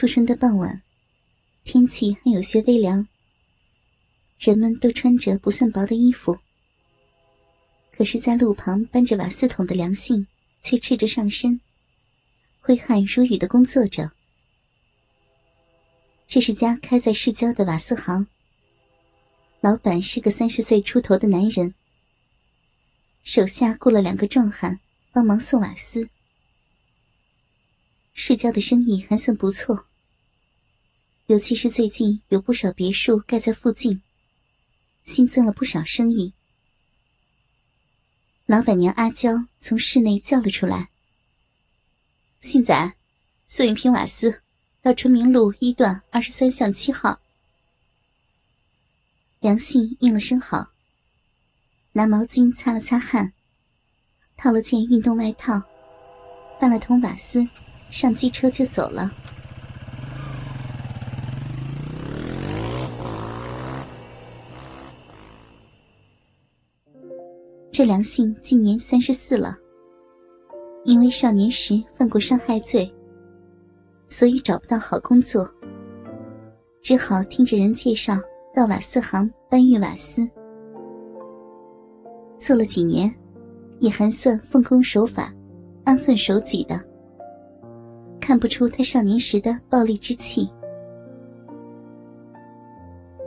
初春的傍晚，天气还有些微凉。人们都穿着不算薄的衣服，可是，在路旁搬着瓦斯桶的梁信却赤着上身，挥汗如雨的工作着。这是家开在市郊的瓦斯行，老板是个三十岁出头的男人，手下雇了两个壮汉帮忙送瓦斯。市郊的生意还算不错，尤其是最近有不少别墅盖在附近。新增了不少生意。老板娘阿娇从室内叫了出来：“信仔，送一瓶瓦斯到春明路一段二十三巷七号。”梁信应了声好，拿毛巾擦了擦汗，套了件运动外套，搬了桶瓦斯，上机车就走了。这梁信今年三十四了，因为少年时犯过伤害罪，所以找不到好工作，只好听着人介绍到瓦斯行搬运瓦斯。做了几年，也还算奉公守法、安分守己的，看不出他少年时的暴戾之气。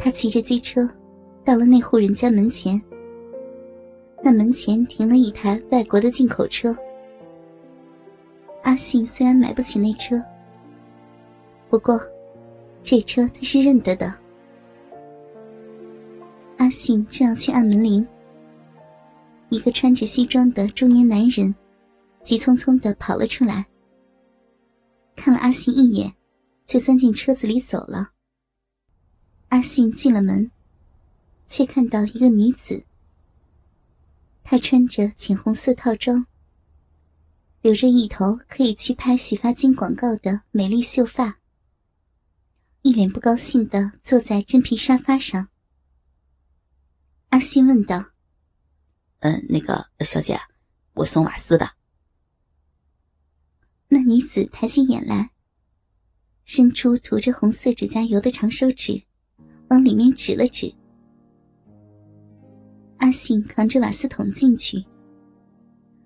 他骑着机车，到了那户人家门前。那门前停了一台外国的进口车。阿信虽然买不起那车，不过这车他是认得的。阿信正要去按门铃，一个穿着西装的中年男人急匆匆的跑了出来，看了阿信一眼，就钻进车子里走了。阿信进了门，却看到一个女子。她穿着浅红色套装，留着一头可以去拍洗发精广告的美丽秀发，一脸不高兴的坐在真皮沙发上。阿信问道：“嗯，那个小姐，我送瓦斯的。”那女子抬起眼来，伸出涂着红色指甲油的长手指，往里面指了指。阿信扛着瓦斯桶进去，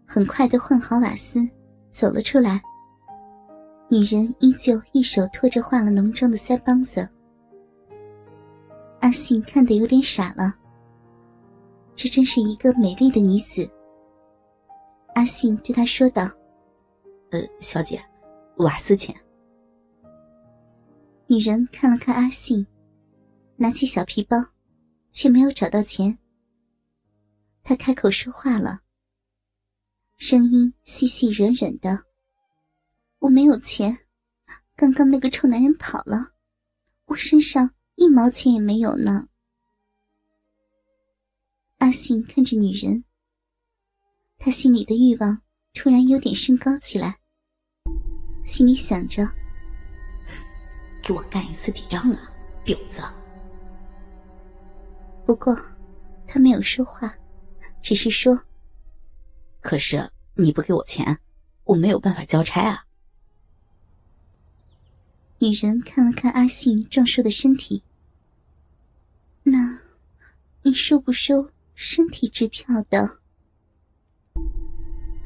很快的换好瓦斯，走了出来。女人依旧一手托着化了浓妆的腮帮子。阿信看得有点傻了，这真是一个美丽的女子。阿信对她说道：“呃，小姐，瓦斯钱。”女人看了看阿信，拿起小皮包，却没有找到钱。他开口说话了，声音细细软软的。我没有钱，刚刚那个臭男人跑了，我身上一毛钱也没有呢。阿信看着女人，他心里的欲望突然有点升高起来，心里想着：给我干一次抵账啊，婊子！不过，他没有说话。只是说，可是你不给我钱，我没有办法交差啊。女人看了看阿信壮硕的身体，那，你收不收身体支票的？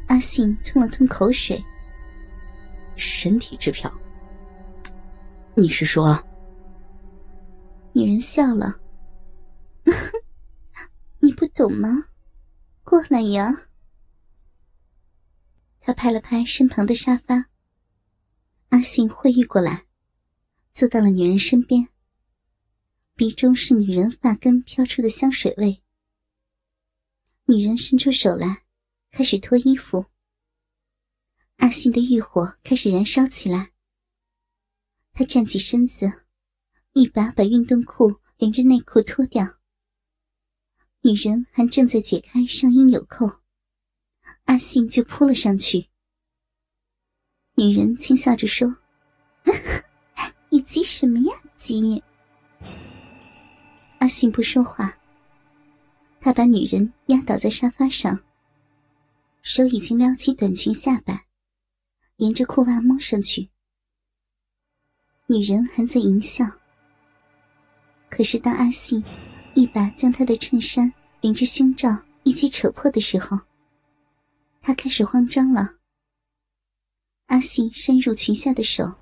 阿信吞了吞口水。身体支票？你是说？女人笑了，你不懂吗？过来呀！他拍了拍身旁的沙发。阿信会意过来，坐到了女人身边。鼻中是女人发根飘出的香水味。女人伸出手来，开始脱衣服。阿信的欲火开始燃烧起来。他站起身子，一把把运动裤连着内裤脱掉。女人还正在解开上衣纽扣，阿信就扑了上去。女人轻笑着说：“ 你急什么呀，急？”阿信不说话，他把女人压倒在沙发上，手已经撩起短裙下摆，沿着裤袜摸上去。女人还在淫笑。可是当阿信一把将她的衬衫连着胸罩一起扯破的时候，她开始慌张了。阿信伸入裙下的手，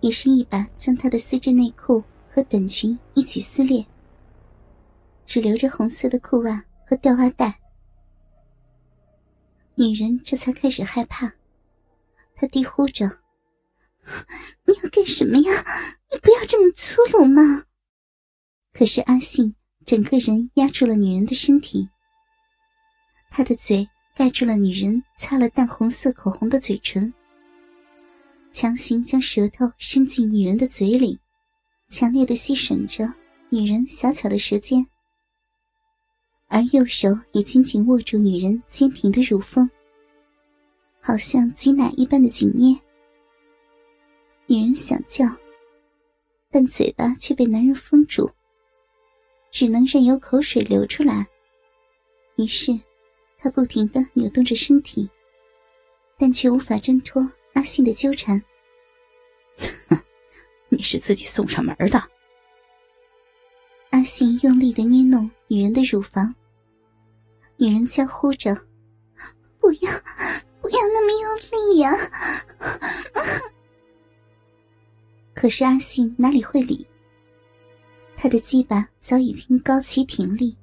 也是一把将她的丝质内裤和短裙一起撕裂，只留着红色的裤袜和吊袜带。女人这才开始害怕，她低呼着：“你要干什么呀？你不要这么粗鲁嘛！”可是阿信整个人压住了女人的身体，他的嘴盖住了女人擦了淡红色口红的嘴唇，强行将舌头伸进女人的嘴里，强烈的吸吮着女人小巧的舌尖。而右手也紧紧握住女人坚挺的乳峰，好像挤奶一般的紧捏。女人想叫，但嘴巴却被男人封住，只能任由口水流出来。于是，她不停的扭动着身体，但却无法挣脱阿信的纠缠。哼，你是自己送上门的。阿信用力的捏弄女人的乳房，女人娇呼着：“不要，不要那么用力呀！” 可是阿信哪里会理？他的鸡巴早已经高起挺立，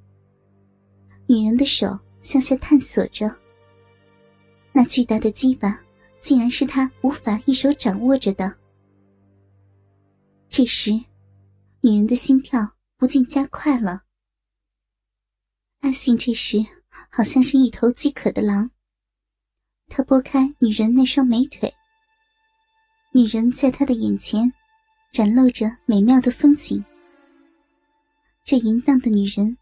女人的手向下探索着。那巨大的鸡巴竟然是他无法一手掌握着的。这时，女人的心跳。不禁加快了。阿信这时好像是一头饥渴的狼。他拨开女人那双美腿，女人在他的眼前展露着美妙的风景。这淫荡的女人，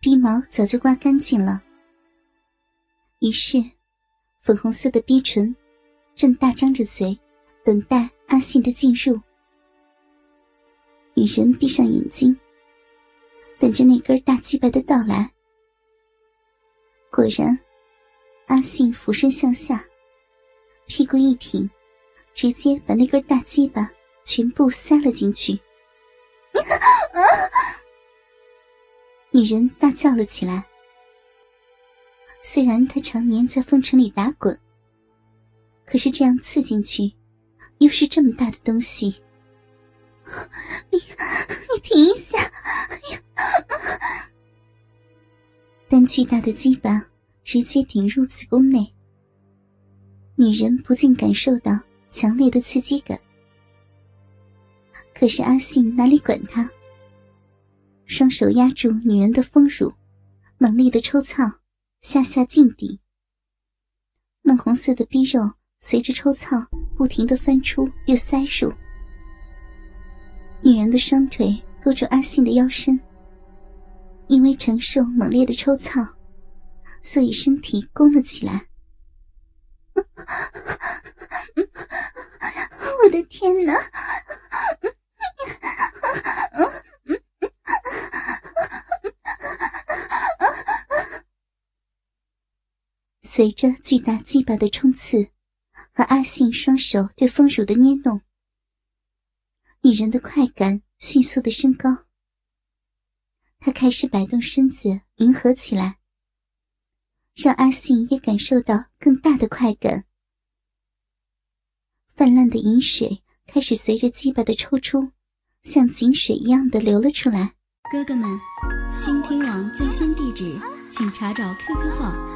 鼻毛早就刮干净了。于是，粉红色的逼唇正大张着嘴，等待阿信的进入。女人闭上眼睛，等着那根大鸡巴的到来。果然，阿信俯身向下，屁股一挺，直接把那根大鸡巴全部塞了进去。女人大叫了起来。虽然她常年在风尘里打滚，可是这样刺进去，又是这么大的东西。你你停一下！哎呀！但巨大的鸡巴直接顶入子宫内，女人不禁感受到强烈的刺激感。可是阿信哪里管他，双手压住女人的丰乳，猛力的抽操，下下劲敌。嫩红色的逼肉随着抽操不停的翻出又塞入。女人的双腿勾住阿信的腰身，因为承受猛烈的抽操，所以身体弓了起来。我的天哪！随着巨大鸡巴的冲刺和阿信双手对丰乳的捏弄。女人的快感迅速的升高，她开始摆动身子迎合起来，让阿信也感受到更大的快感。泛滥的饮水开始随着鸡巴的抽出，像井水一样的流了出来。哥哥们，倾听网最新地址，请查找 QQ 号